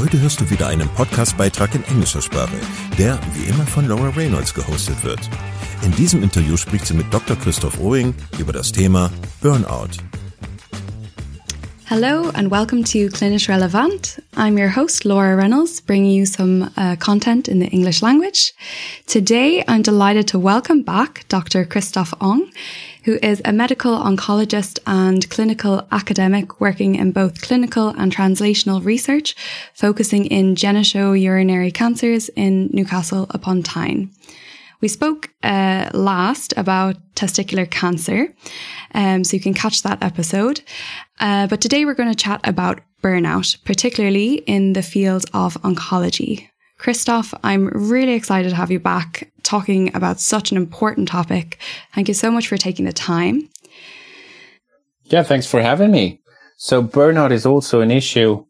Heute hörst du wieder einen Podcastbeitrag in englischer Sprache, der wie immer von Laura Reynolds gehostet wird. In diesem Interview spricht sie mit Dr. Christoph Oing über das Thema Burnout. Hello and welcome to Clinish Relevant. I'm your host, Laura Reynolds, bringing you some uh, content in the English language. Today, I'm delighted to welcome back Dr. Christoph Ong, who is a medical oncologist and clinical academic working in both clinical and translational research, focusing in genitourinary cancers in Newcastle upon Tyne. We spoke uh, last about testicular cancer, um, so you can catch that episode. Uh, but today we're going to chat about burnout, particularly in the field of oncology. Christoph, I'm really excited to have you back talking about such an important topic. Thank you so much for taking the time. Yeah, thanks for having me. So burnout is also an issue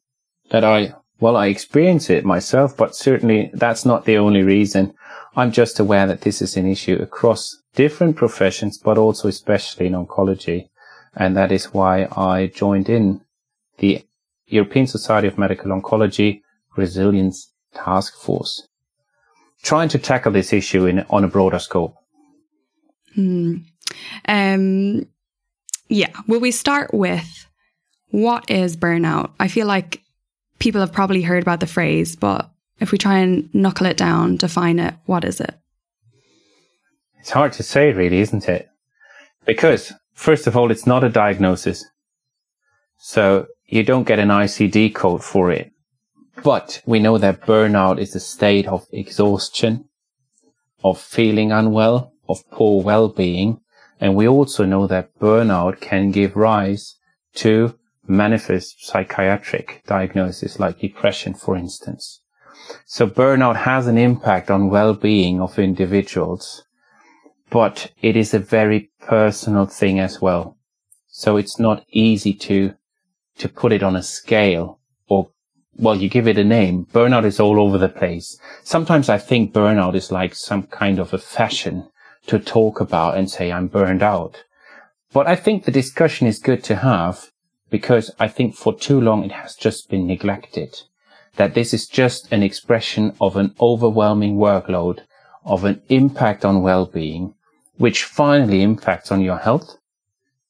that I, well, I experience it myself, but certainly that's not the only reason. I'm just aware that this is an issue across different professions, but also especially in oncology. And that is why I joined in the European Society of Medical Oncology Resilience task force trying to tackle this issue in on a broader scope? Hmm. Um, yeah. Will we start with what is burnout? I feel like people have probably heard about the phrase, but if we try and knuckle it down, define it, what is it? It's hard to say, really, isn't it? Because, first of all, it's not a diagnosis. So you don't get an ICD code for it. But we know that burnout is a state of exhaustion, of feeling unwell, of poor well-being. And we also know that burnout can give rise to manifest psychiatric diagnosis like depression, for instance. So burnout has an impact on well-being of individuals, but it is a very personal thing as well. So it's not easy to, to put it on a scale or well, you give it a name. Burnout is all over the place. Sometimes I think burnout is like some kind of a fashion to talk about and say I'm burned out. But I think the discussion is good to have because I think for too long it has just been neglected. That this is just an expression of an overwhelming workload, of an impact on well-being, which finally impacts on your health,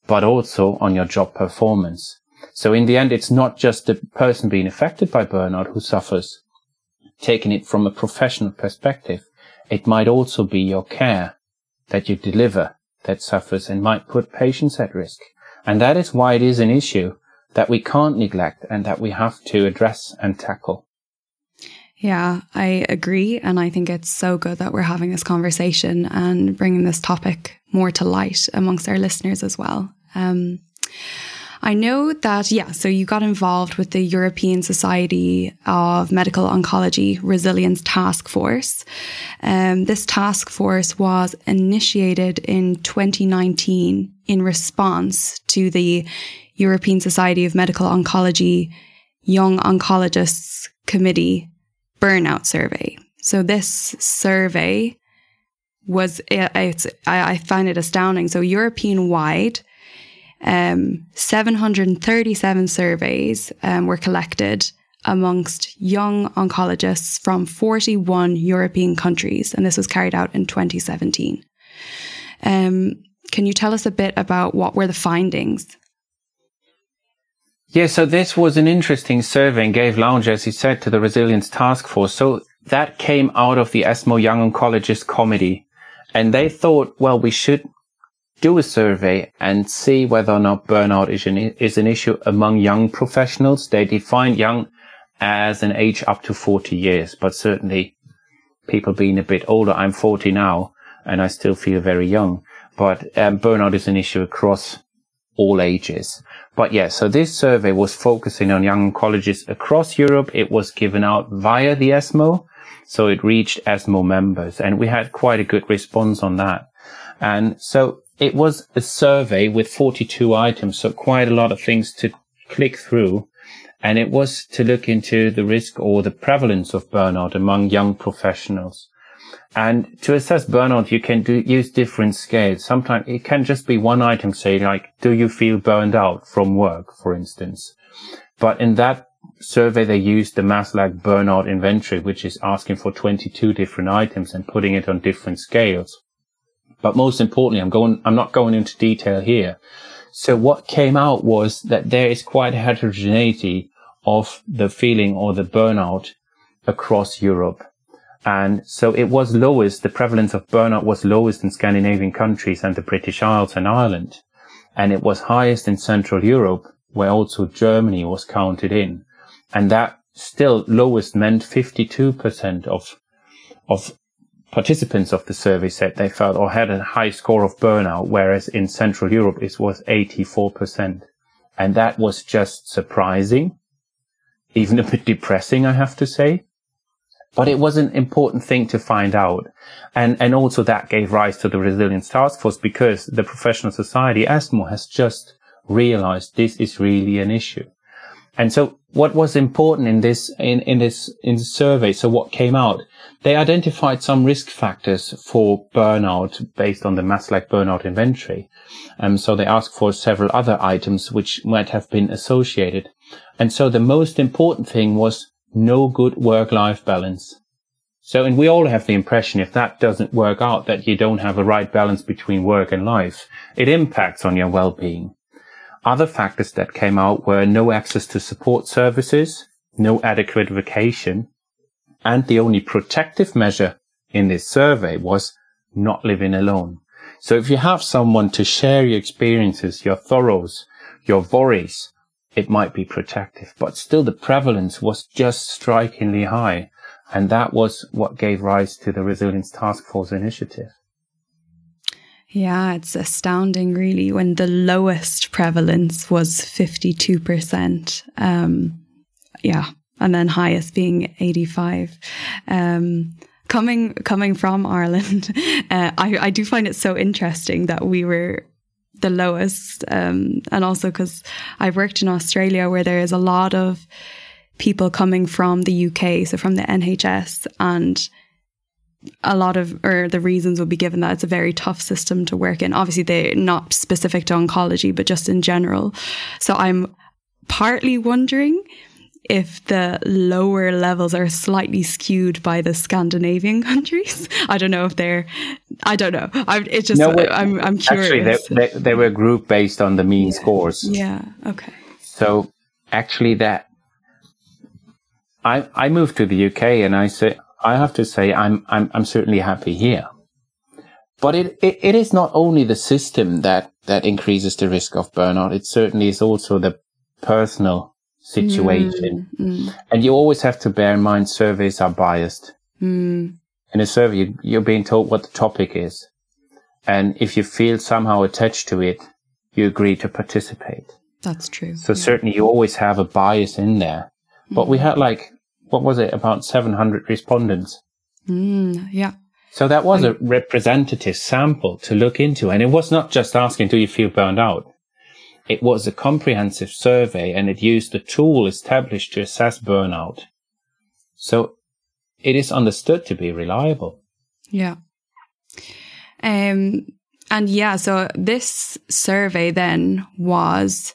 but also on your job performance. So in the end, it's not just the person being affected by burnout who suffers. Taking it from a professional perspective, it might also be your care that you deliver that suffers and might put patients at risk. And that is why it is an issue that we can't neglect and that we have to address and tackle. Yeah, I agree. And I think it's so good that we're having this conversation and bringing this topic more to light amongst our listeners as well. Um, I know that, yeah, so you got involved with the European Society of Medical Oncology Resilience Task Force. Um, this task force was initiated in 2019 in response to the European Society of Medical Oncology Young Oncologists Committee burnout survey. So this survey was, it's, I find it astounding. So European wide, um, 737 surveys um, were collected amongst young oncologists from 41 European countries, and this was carried out in 2017. Um, can you tell us a bit about what were the findings? Yeah, so this was an interesting survey and gave lounge, as you said, to the Resilience Task Force. So that came out of the ESMO Young Oncologist Committee. And they thought, well, we should do a survey and see whether or not burnout is an, is an issue among young professionals. They define young as an age up to 40 years, but certainly people being a bit older. I'm 40 now and I still feel very young, but um, burnout is an issue across all ages. But yeah, so this survey was focusing on young oncologists across Europe. It was given out via the ESMO. So it reached ESMO members and we had quite a good response on that. And so it was a survey with 42 items. So quite a lot of things to click through. And it was to look into the risk or the prevalence of burnout among young professionals. And to assess burnout, you can do, use different scales. Sometimes it can just be one item, say like, do you feel burned out from work, for instance? But in that survey, they used the Maslach burnout inventory, which is asking for 22 different items and putting it on different scales. But most importantly, I'm going, I'm not going into detail here. So what came out was that there is quite a heterogeneity of the feeling or the burnout across Europe. And so it was lowest, the prevalence of burnout was lowest in Scandinavian countries and the British Isles and Ireland. And it was highest in Central Europe, where also Germany was counted in. And that still lowest meant 52% of, of participants of the survey said they felt or had a high score of burnout, whereas in Central Europe it was 84%. And that was just surprising, even a bit depressing, I have to say. But it was an important thing to find out. And, and also that gave rise to the resilience task force because the professional society, ESMO, has just realized this is really an issue. And so what was important in this, in, in this, in the survey? So what came out? They identified some risk factors for burnout based on the Maslach burnout inventory. Um, so they asked for several other items which might have been associated. And so the most important thing was no good work-life balance. So, and we all have the impression if that doesn't work out, that you don't have a right balance between work and life, it impacts on your well-being. Other factors that came out were no access to support services, no adequate vacation, and the only protective measure in this survey was not living alone. So if you have someone to share your experiences, your thorough, your worries, it might be protective, but still the prevalence was just strikingly high. And that was what gave rise to the Resilience Task Force initiative. Yeah, it's astounding, really, when the lowest prevalence was 52%. Um, yeah, and then highest being 85. Um, coming coming from Ireland, uh, I, I do find it so interesting that we were the lowest. Um, and also because I've worked in Australia where there is a lot of people coming from the UK, so from the NHS, and a lot of, or the reasons would be given that it's a very tough system to work in. Obviously, they're not specific to oncology, but just in general. So I'm partly wondering if the lower levels are slightly skewed by the Scandinavian countries. I don't know if they're. I don't know. I'm. It's just. No, I'm. I'm curious. Actually, they, they, they were grouped based on the mean yeah. scores. Yeah. Okay. So actually, that I I moved to the UK, and I say I have to say I'm I'm I'm certainly happy here. But it, it, it is not only the system that, that increases the risk of burnout. It certainly is also the personal situation. Mm, mm. And you always have to bear in mind surveys are biased. Mm. In a survey, you're being told what the topic is. And if you feel somehow attached to it, you agree to participate. That's true. So yeah. certainly you always have a bias in there. But we had like, what was it, about 700 respondents. Mm, yeah. So that was I... a representative sample to look into. And it was not just asking, do you feel burned out? It was a comprehensive survey and it used the tool established to assess burnout. So it is understood to be reliable. Yeah. Um, and yeah, so this survey then was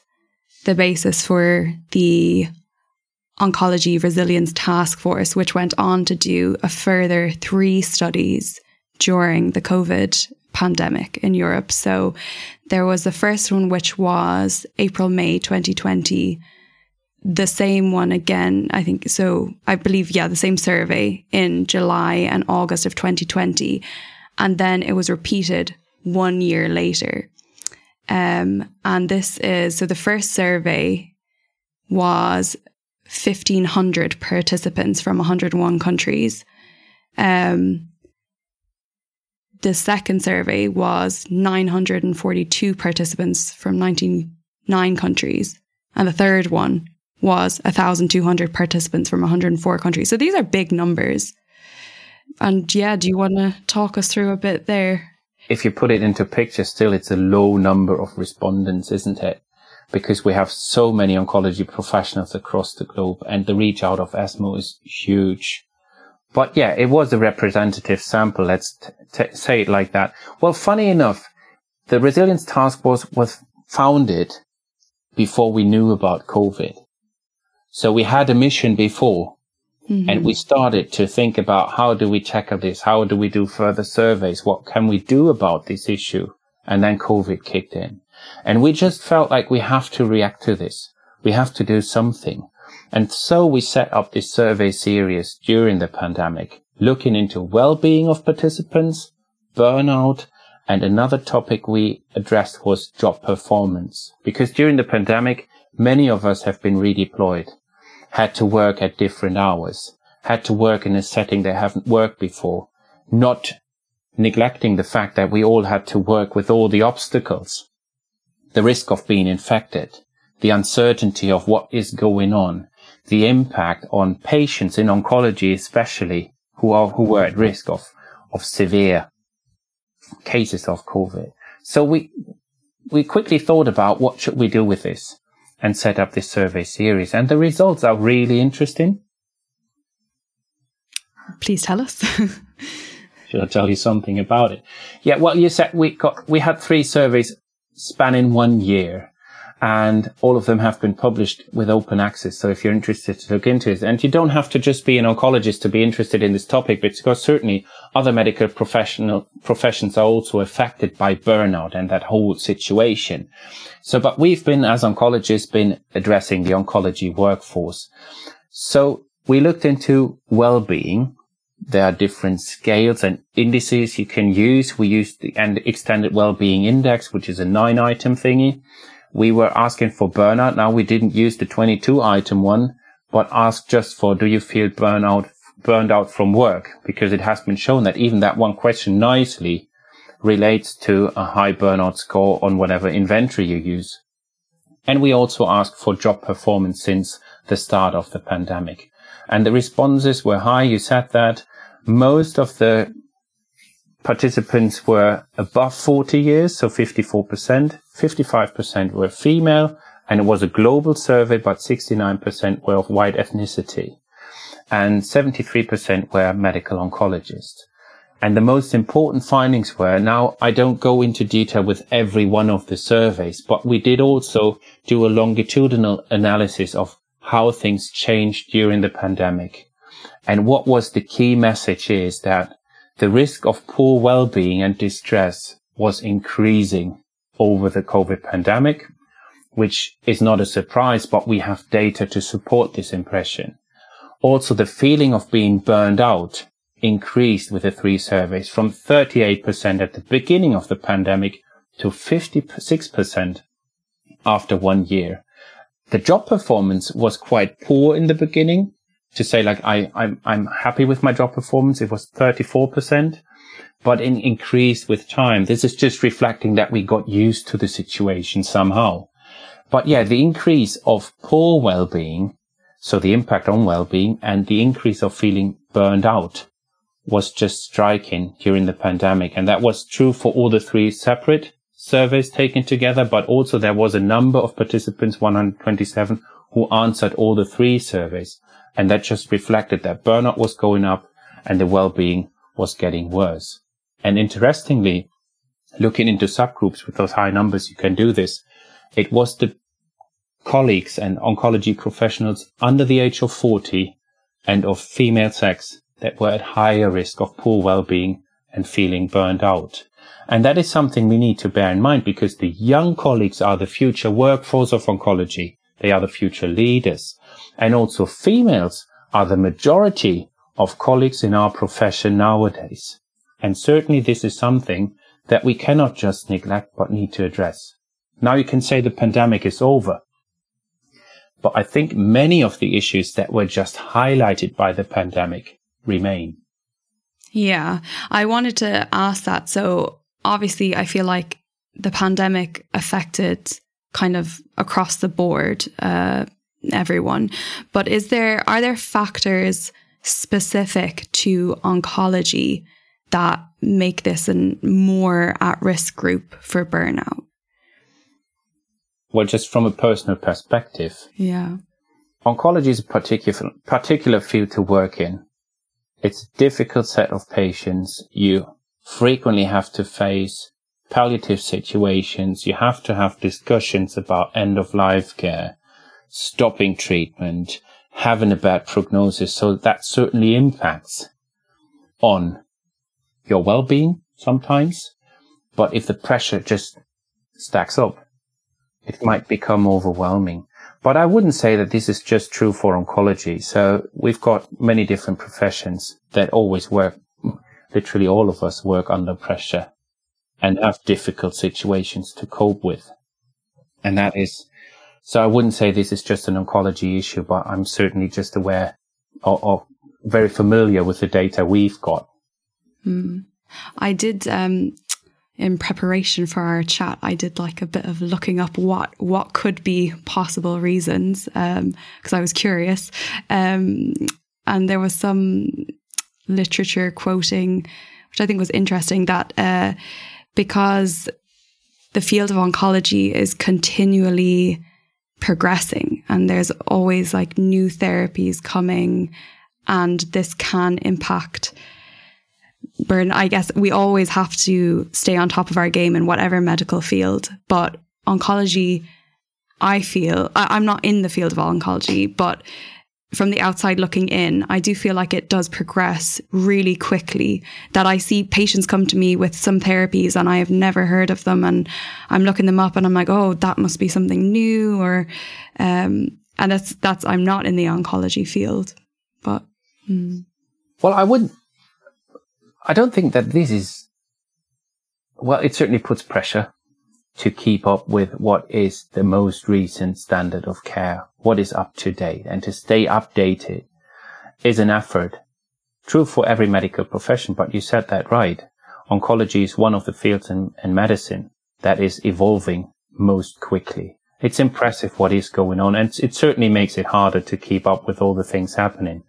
the basis for the Oncology Resilience Task Force, which went on to do a further three studies during the COVID pandemic in Europe. So there was the first one, which was April, May 2020. The same one again, I think. So I believe, yeah, the same survey in July and August of 2020. And then it was repeated one year later. Um, and this is so the first survey was 1,500 participants from 101 countries. Um, the second survey was 942 participants from 19 nine countries. And the third one was 1,200 participants from 104 countries. So these are big numbers. And yeah, do you want to talk us through a bit there? If you put it into picture, still it's a low number of respondents, isn't it? Because we have so many oncology professionals across the globe and the reach out of ESMO is huge. But yeah, it was a representative sample. Let's t- t- say it like that. Well, funny enough, the resilience task force was founded before we knew about COVID. So we had a mission before mm-hmm. and we started to think about how do we tackle this? How do we do further surveys? What can we do about this issue? And then COVID kicked in and we just felt like we have to react to this. We have to do something. And so we set up this survey series during the pandemic, looking into well-being of participants, burnout, and another topic we addressed was job performance. Because during the pandemic, many of us have been redeployed, had to work at different hours, had to work in a setting they haven't worked before, not neglecting the fact that we all had to work with all the obstacles, the risk of being infected, the uncertainty of what is going on, the impact on patients in oncology, especially who are, who were at risk of, of severe cases of COVID. So we, we quickly thought about what should we do with this and set up this survey series. And the results are really interesting. Please tell us. Should I tell you something about it? Yeah, well, you said we got, we had three surveys spanning one year and all of them have been published with open access. So if you're interested to look into it, and you don't have to just be an oncologist to be interested in this topic, because certainly other medical professional professions are also affected by burnout and that whole situation. So, but we've been, as oncologists, been addressing the oncology workforce. So we looked into well-being. There are different scales and indices you can use. We used the and extended well-being index, which is a nine item thingy we were asking for burnout. Now we didn't use the 22 item one, but asked just for, do you feel burnout, burned out from work? Because it has been shown that even that one question nicely relates to a high burnout score on whatever inventory you use. And we also asked for job performance since the start of the pandemic. And the responses were high. You said that most of the participants were above 40 years, so 54%. 55% were female, and it was a global survey, but 69% were of white ethnicity. And 73% were medical oncologists. And the most important findings were, now I don't go into detail with every one of the surveys, but we did also do a longitudinal analysis of how things changed during the pandemic. And what was the key message is that the risk of poor well-being and distress was increasing over the COVID pandemic, which is not a surprise, but we have data to support this impression. Also, the feeling of being burned out increased with the three surveys from 38% at the beginning of the pandemic to 56% after one year. The job performance was quite poor in the beginning, to say like I, I'm I'm happy with my job performance. It was 34%, but it increased with time. This is just reflecting that we got used to the situation somehow. But yeah, the increase of poor well-being, so the impact on well-being and the increase of feeling burned out was just striking during the pandemic. And that was true for all the three separate surveys taken together, but also there was a number of participants, 127, who answered all the three surveys. And that just reflected that burnout was going up and the well-being was getting worse. And interestingly, looking into subgroups with those high numbers, you can do this. It was the colleagues and oncology professionals under the age of 40 and of female sex that were at higher risk of poor well-being and feeling burned out. And that is something we need to bear in mind because the young colleagues are the future workforce of oncology. They are the future leaders. And also females are the majority of colleagues in our profession nowadays. And certainly this is something that we cannot just neglect but need to address. Now you can say the pandemic is over. But I think many of the issues that were just highlighted by the pandemic remain. Yeah, I wanted to ask that. So obviously, I feel like the pandemic affected kind of across the board, uh, everyone. But is there are there factors specific to oncology that make this a more at risk group for burnout? Well, just from a personal perspective, yeah, oncology is a particular particular field to work in. It's a difficult set of patients. You frequently have to face palliative situations. You have to have discussions about end of life care, stopping treatment, having a bad prognosis. So that certainly impacts on your well-being sometimes. But if the pressure just stacks up, it might become overwhelming. But I wouldn't say that this is just true for oncology. So we've got many different professions that always work. Literally all of us work under pressure and have difficult situations to cope with. And that is, so I wouldn't say this is just an oncology issue, but I'm certainly just aware or, or very familiar with the data we've got. Mm. I did, um, in preparation for our chat, I did like a bit of looking up what what could be possible reasons because um, I was curious, um, and there was some literature quoting, which I think was interesting that uh, because the field of oncology is continually progressing and there's always like new therapies coming and this can impact burn i guess we always have to stay on top of our game in whatever medical field but oncology i feel I, i'm not in the field of oncology but from the outside looking in, I do feel like it does progress really quickly. That I see patients come to me with some therapies and I have never heard of them, and I'm looking them up and I'm like, oh, that must be something new, or um, and that's that's I'm not in the oncology field, but. Hmm. Well, I wouldn't. I don't think that this is. Well, it certainly puts pressure to keep up with what is the most recent standard of care, what is up to date, and to stay updated is an effort. True for every medical profession, but you said that right. Oncology is one of the fields in, in medicine that is evolving most quickly. It's impressive what is going on, and it certainly makes it harder to keep up with all the things happening.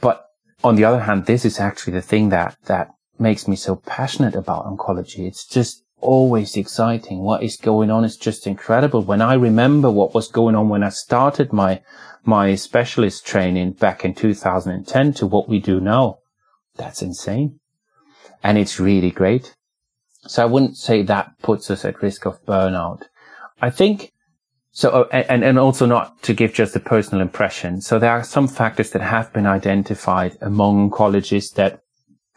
But on the other hand, this is actually the thing that, that makes me so passionate about oncology. It's just always exciting. What is going on is just incredible. When I remember what was going on when I started my, my specialist training back in 2010 to what we do now, that's insane. And it's really great. So I wouldn't say that puts us at risk of burnout. I think so, uh, and, and also not to give just a personal impression. So there are some factors that have been identified among oncologists that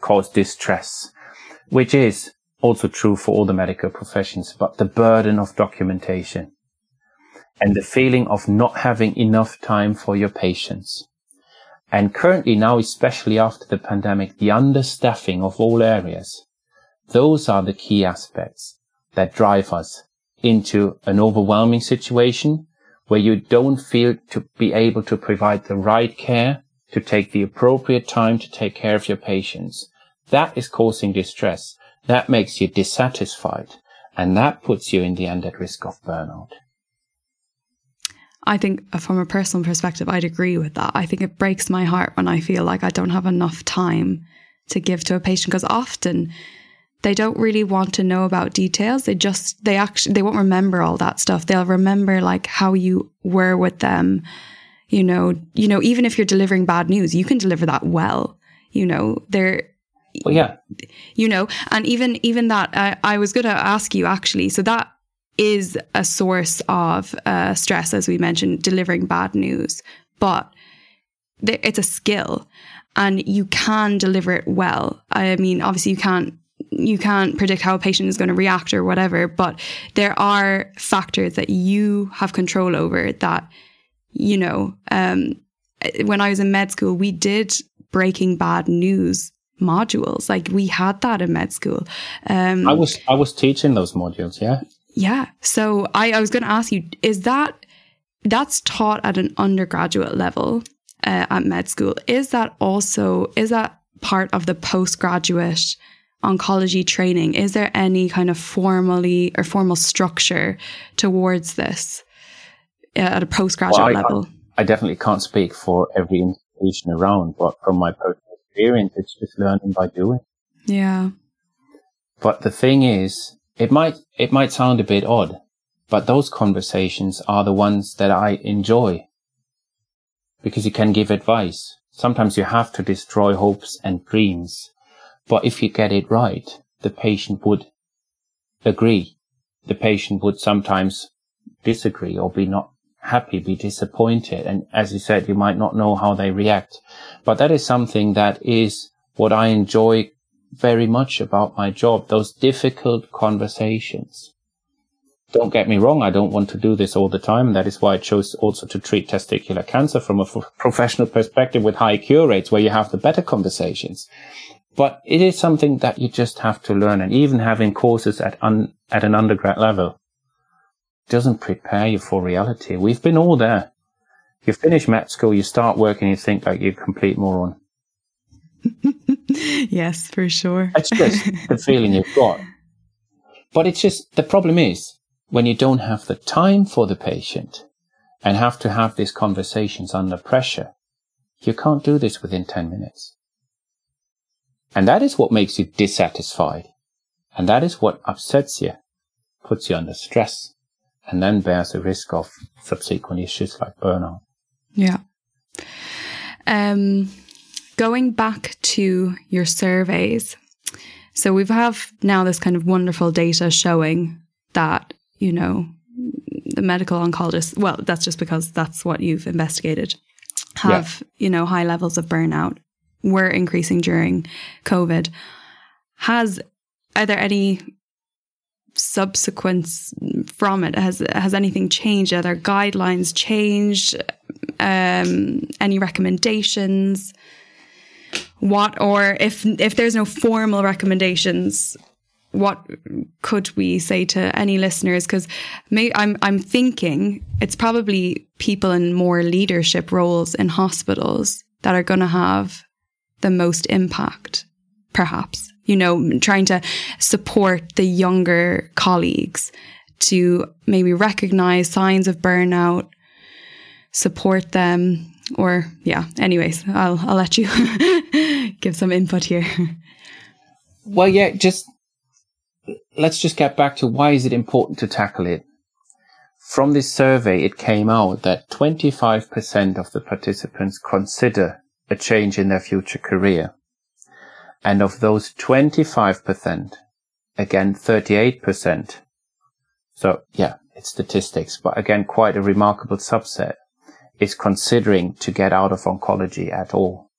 cause distress, which is also true for all the medical professions, but the burden of documentation and the feeling of not having enough time for your patients. And currently now, especially after the pandemic, the understaffing of all areas. Those are the key aspects that drive us into an overwhelming situation where you don't feel to be able to provide the right care, to take the appropriate time to take care of your patients. That is causing distress. That makes you dissatisfied and that puts you in the end at risk of burnout. I think uh, from a personal perspective, I'd agree with that. I think it breaks my heart when I feel like I don't have enough time to give to a patient because often they don't really want to know about details. They just, they actually, they won't remember all that stuff. They'll remember like how you were with them. You know, you know, even if you're delivering bad news, you can deliver that well. You know, they're, well, yeah. You know, and even even that, uh, I was going to ask you actually. So that is a source of uh, stress, as we mentioned, delivering bad news. But th- it's a skill, and you can deliver it well. I mean, obviously, you can't you can't predict how a patient is going to react or whatever, but there are factors that you have control over that, you know, um, when I was in med school, we did breaking bad news modules. Like we had that in med school. Um, I was I was teaching those modules. Yeah. Yeah. So I, I was going to ask you: Is that that's taught at an undergraduate level uh, at med school? Is that also is that part of the postgraduate oncology training? Is there any kind of formally or formal structure towards this uh, at a postgraduate well, I, level? I, I definitely can't speak for every institution around, but from my personal experience, it's just learning by doing. Yeah. But the thing is, it might it might sound a bit odd, but those conversations are the ones that I enjoy because you can give advice. Sometimes you have to destroy hopes and dreams, but if you get it right, the patient would agree. The patient would sometimes disagree or be not happy, be disappointed. And as you said, you might not know how they react, but that is something that is what I enjoy very much about my job, those difficult conversations. Don't get me wrong, I don't want to do this all the time. That is why I chose also to treat testicular cancer from a f- professional perspective with high cure rates where you have the better conversations. But it is something that you just have to learn and even having courses at un- at an undergrad level doesn't prepare you for reality. We've been all there. You finish med school, you start working, you think like you're a complete moron. yes, for sure. That's just the feeling you've got. But it's just the problem is when you don't have the time for the patient and have to have these conversations under pressure, you can't do this within 10 minutes. And that is what makes you dissatisfied. And that is what upsets you, puts you under stress, and then bears the risk of subsequent issues like burnout. Yeah. Um, going back to your surveys, so we have now this kind of wonderful data showing that, you know, the medical oncologists, well, that's just because that's what you've investigated, have, yeah. you know, high levels of burnout were increasing during COVID. Has, are there any subsequence from it? Has, has anything changed? Are there guidelines changed? Um, any recommendations? what or if if there's no formal recommendations what could we say to any listeners because I'm I'm thinking it's probably people in more leadership roles in hospitals that are going to have the most impact perhaps you know trying to support the younger colleagues to maybe recognize signs of burnout support them or yeah anyways i'll i'll let you give some input here. Well yeah just let's just get back to why is it important to tackle it. From this survey it came out that 25% of the participants consider a change in their future career and of those 25% again 38% so yeah it's statistics but again quite a remarkable subset is considering to get out of oncology at all.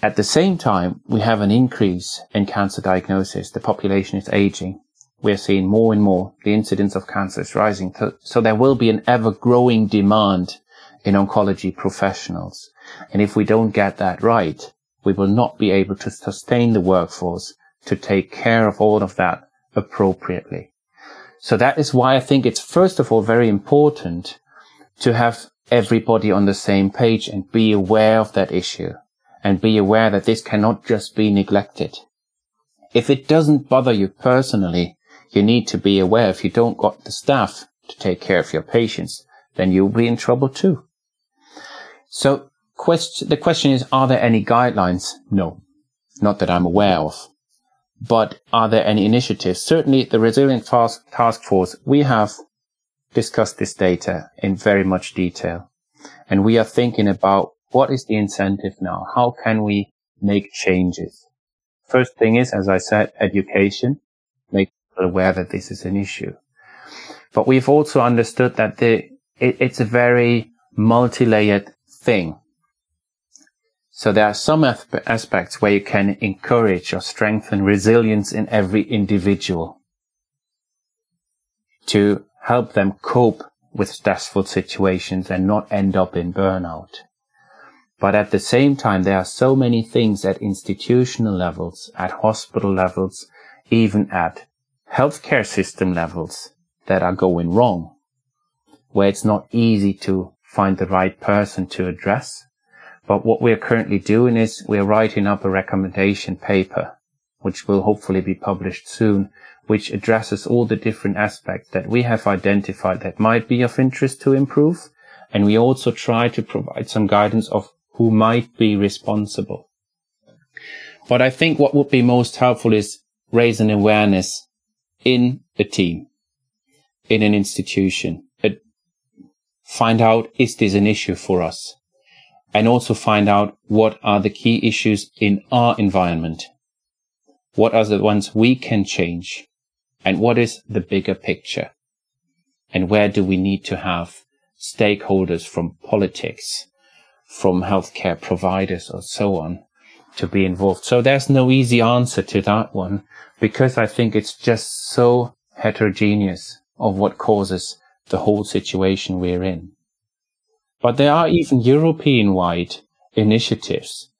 At the same time, we have an increase in cancer diagnosis. The population is aging. We're seeing more and more. The incidence of cancer is rising. So there will be an ever growing demand in oncology professionals. And if we don't get that right, we will not be able to sustain the workforce to take care of all of that appropriately. So that is why I think it's first of all very important to have everybody on the same page and be aware of that issue and be aware that this cannot just be neglected. If it doesn't bother you personally, you need to be aware if you don't got the staff to take care of your patients, then you'll be in trouble too. So quest- the question is, are there any guidelines? No, not that I'm aware of. But are there any initiatives? Certainly the Resilient Task Force, we have discussed this data in very much detail. And we are thinking about what is the incentive now? How can we make changes? First thing is, as I said, education, make people aware that this is an issue. But we've also understood that the, it, it's a very multi-layered thing. So there are some aspects where you can encourage or strengthen resilience in every individual to help them cope with stressful situations and not end up in burnout. But at the same time, there are so many things at institutional levels, at hospital levels, even at healthcare system levels that are going wrong, where it's not easy to find the right person to address. But what we're currently doing is we're writing up a recommendation paper which will hopefully be published soon, which addresses all the different aspects that we have identified that might be of interest to improve. And we also try to provide some guidance of who might be responsible. But I think what would be most helpful is raise an awareness in a team, in an institution, find out is this an issue for us? And also find out what are the key issues in our environment. What are the ones we can change? And what is the bigger picture? And where do we need to have stakeholders from politics, from healthcare providers or so on to be involved? So there's no easy answer to that one because I think it's just so heterogeneous of what causes the whole situation we're in. But there are even European wide initiatives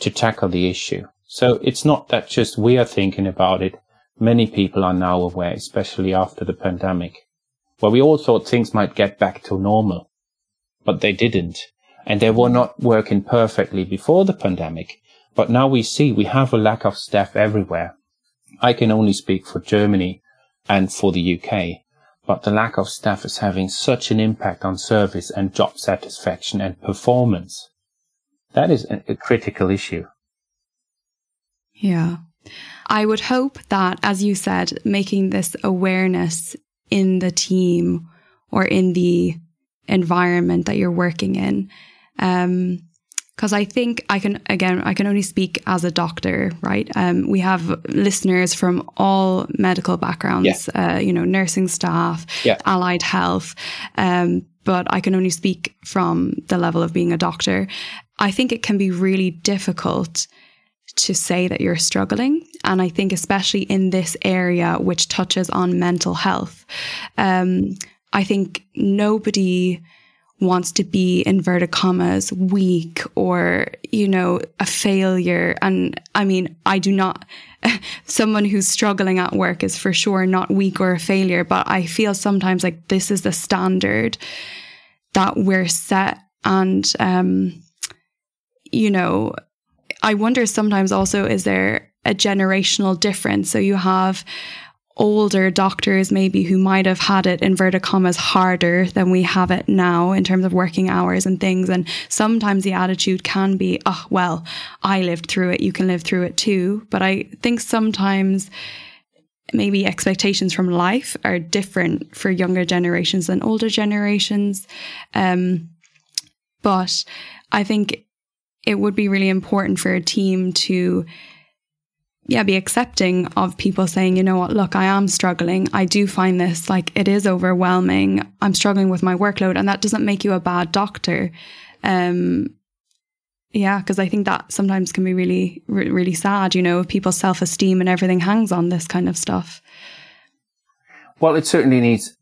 to tackle the issue. So it's not that just we are thinking about it. Many people are now aware, especially after the pandemic, where we all thought things might get back to normal, but they didn't. And they were not working perfectly before the pandemic. But now we see we have a lack of staff everywhere. I can only speak for Germany and for the UK but the lack of staff is having such an impact on service and job satisfaction and performance. That is a, critical issue. Yeah. I would hope that, as you said, making this awareness in the team or in the environment that you're working in um, because I think I can again I can only speak as a doctor, right? Um, we have listeners from all medical backgrounds, yeah. uh, you know, nursing staff, yeah. allied health, um, but I can only speak from the level of being a doctor. I think it can be really difficult to say that you're struggling, and I think especially in this area which touches on mental health, um, I think nobody wants to be inverted commas weak or you know a failure. And i mean i do not someone who's struggling at work is for sure not weak or a failure but i feel sometimes like this is the standard that we're set. And um you know i wonder sometimes also is there a generational difference? So you have older doctors maybe who might have had it inverted commas harder than we have it now in terms of working hours and things. And sometimes the attitude can be oh well i lived through it. You can live through it too. But i think sometimes maybe expectations from life are different for younger generations than older generations. Um, but i think it would be really important for a team to yeah, be accepting of people saying, you know what, look, I am struggling. I do find this like it is overwhelming. I'm struggling with my workload. And that doesn't make you a bad doctor. Um, yeah, because I think that sometimes can be really, re- really sad, you know, people's self esteem and everything hangs on this kind of stuff. Well, it certainly needs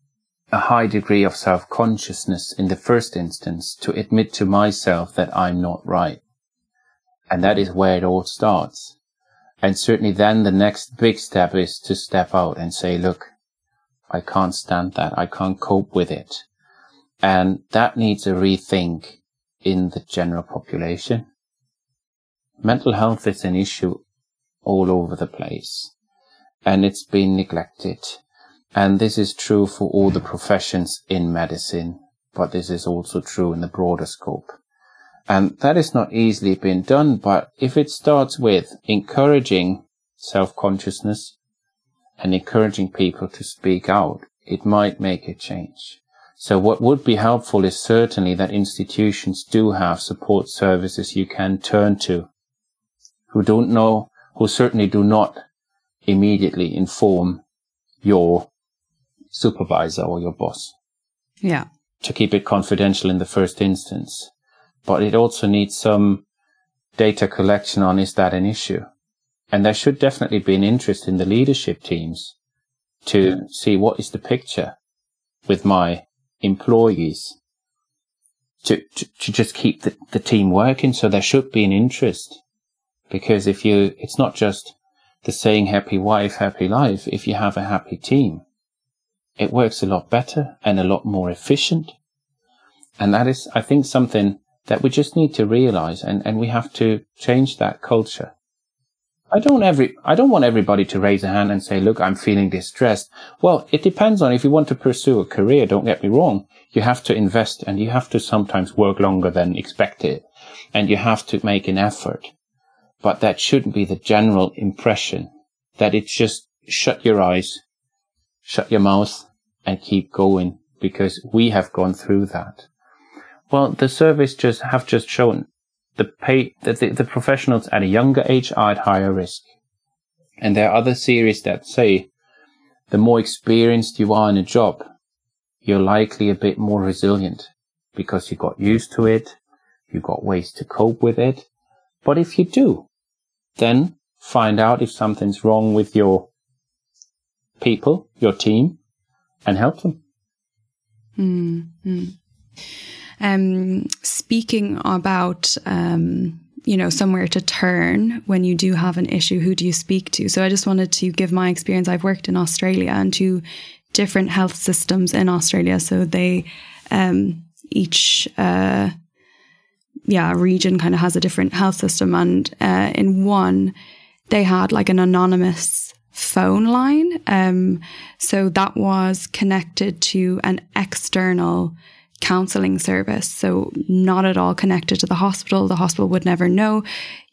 a high degree of self consciousness in the first instance to admit to myself that I'm not right. And that is where it all starts. And certainly then the next big step is to step out and say, look, I can't stand that. I can't cope with it. And that needs a rethink in the general population. Mental health is an issue all over the place and it's been neglected. And this is true for all the professions in medicine, but this is also true in the broader scope. And that is not easily been done, but if it starts with encouraging self-consciousness and encouraging people to speak out, it might make a change. So what would be helpful is certainly that institutions do have support services you can turn to who don't know, who certainly do not immediately inform your supervisor or your boss. Yeah. To keep it confidential in the first instance but it also needs some data collection on is that an issue? And there should definitely be an interest in the leadership teams to see what is the picture with my employees to, to, to just keep the, the team working. So there should be an interest because if you, it's not just the saying happy wife, happy life. If you have a happy team, it works a lot better and a lot more efficient. And that is, I think, something that we just need to realize and, and we have to change that culture I don't every I don't want everybody to raise a hand and say, "Look, I'm feeling distressed." Well, it depends on if you want to pursue a career. Don't get me wrong. You have to invest, and you have to sometimes work longer than expected, and you have to make an effort. But that shouldn't be the general impression. That it's just shut your eyes, shut your mouth, and keep going because we have gone through that. Well, the surveys just have just shown the pay the, the, the professionals at a younger age are at higher risk. And there are other series that say the more experienced you are in a job, you're likely a bit more resilient because you got used to it, you got ways to cope with it. But if you do, then find out if something's wrong with your people, your team, and help them. Mm-hmm. Um, speaking about, um, you know, somewhere to turn when you do have an issue, who do you speak to? So I just wanted to give my experience. I've worked in Australia and two different health systems in Australia. So they, um, each, uh, yeah, region kind of has a different health system. And uh, in one, they had like an anonymous phone line. Um, so that was connected to an external counseling service. So not at all connected to the hospital. The hospital would never know.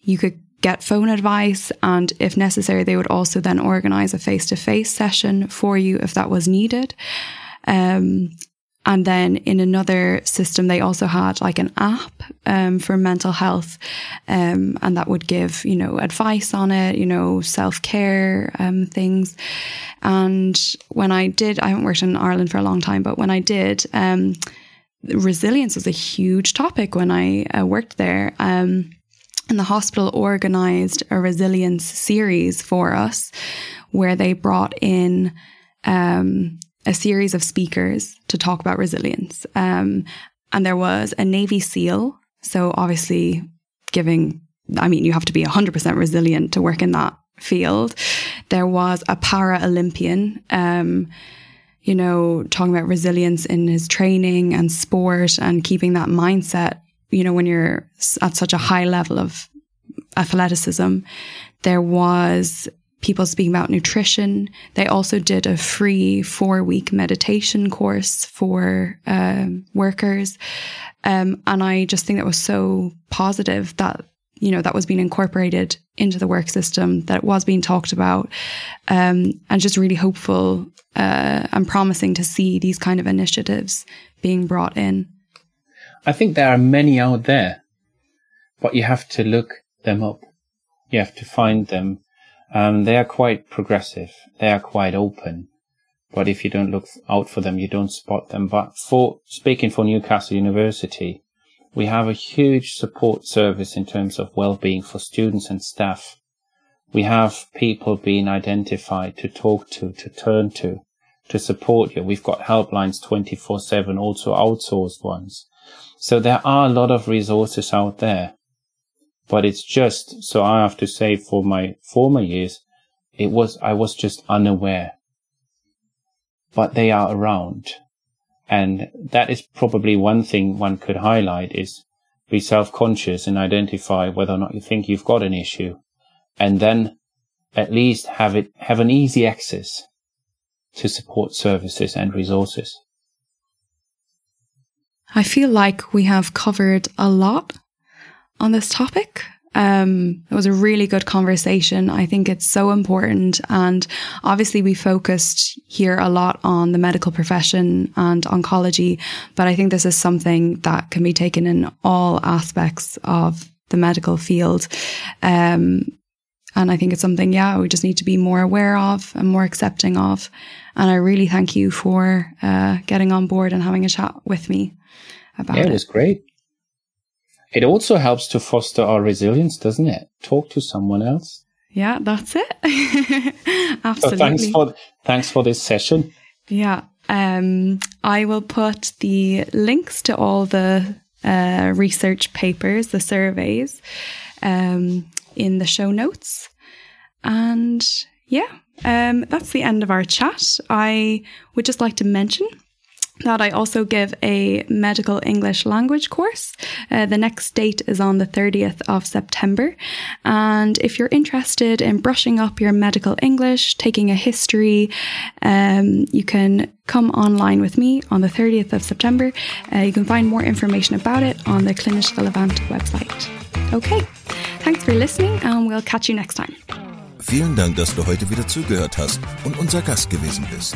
You could get phone advice and if necessary, they would also then organize a face to face session for you if that was needed. Um, and then in another system, they also had like an app um, for mental health, um, and that would give you know advice on it, you know self care um, things. And when I did, I haven't worked in Ireland for a long time, but when I did, um, resilience was a huge topic when I uh, worked there. Um, and the hospital organized a resilience series for us where they brought in um, a series of speakers to talk about resilience. Um, and there was a Navy SEAL. So obviously, giving, I mean, you have to be 100% resilient to work in that field. There was a para Olympian. Um, you know, talking about resilience in his training and sport and keeping that mindset, you know, when you're at such a high level of athleticism. There was people speaking about nutrition. They also did a free four week meditation course for uh, workers. Um, and I just think that was so positive that, you know, that was being incorporated into the work system, that was being talked about, um, and just really hopeful uh, and promising to see these kind of initiatives being brought in. I think there are many out there, but you have to look them up. You have to find them. Um, they are quite progressive. They are quite open. But if you don't look out for them, you don't spot them. But for speaking for Newcastle University, we have a huge support service in terms of well-being for students and staff. We have people being identified to talk to, to turn to, to support you. We've got helplines 24-7, also outsourced ones. So there are a lot of resources out there. But it's just, so I have to say for my former years, it was, I was just unaware. But they are around. And that is probably one thing one could highlight is be self-conscious and identify whether or not you think you've got an issue. And then at least have it, have an easy access to support services and resources. I feel like we have covered a lot on this topic. Um, it was a really good conversation. I think it's so important. And obviously, we focused here a lot on the medical profession and oncology, but I think this is something that can be taken in all aspects of the medical field. Um, and I think it's something, yeah, we just need to be more aware of and more accepting of. And I really thank you for uh, getting on board and having a chat with me about yeah, it. it was great. It also helps to foster our resilience, doesn't it? Talk to someone else. Yeah, that's it. Absolutely. So thanks for thanks for this session. Yeah. Um, I will put the links to all the uh, research papers, the surveys, um, in the show notes. And yeah, um, that's the end of our chat. I would just like to mention that I also give a medical English language course. Uh, the next date is on the 30th of September. And if you're interested in brushing up your medical English, taking a history, um, you can come online with me on the 30th of September. Uh, you can find more information about it on the Klinisch Relevant website. Okay, thanks for listening and we'll catch you next time. Vielen Dank, dass du heute wieder zugehört hast und unser Gast gewesen bist.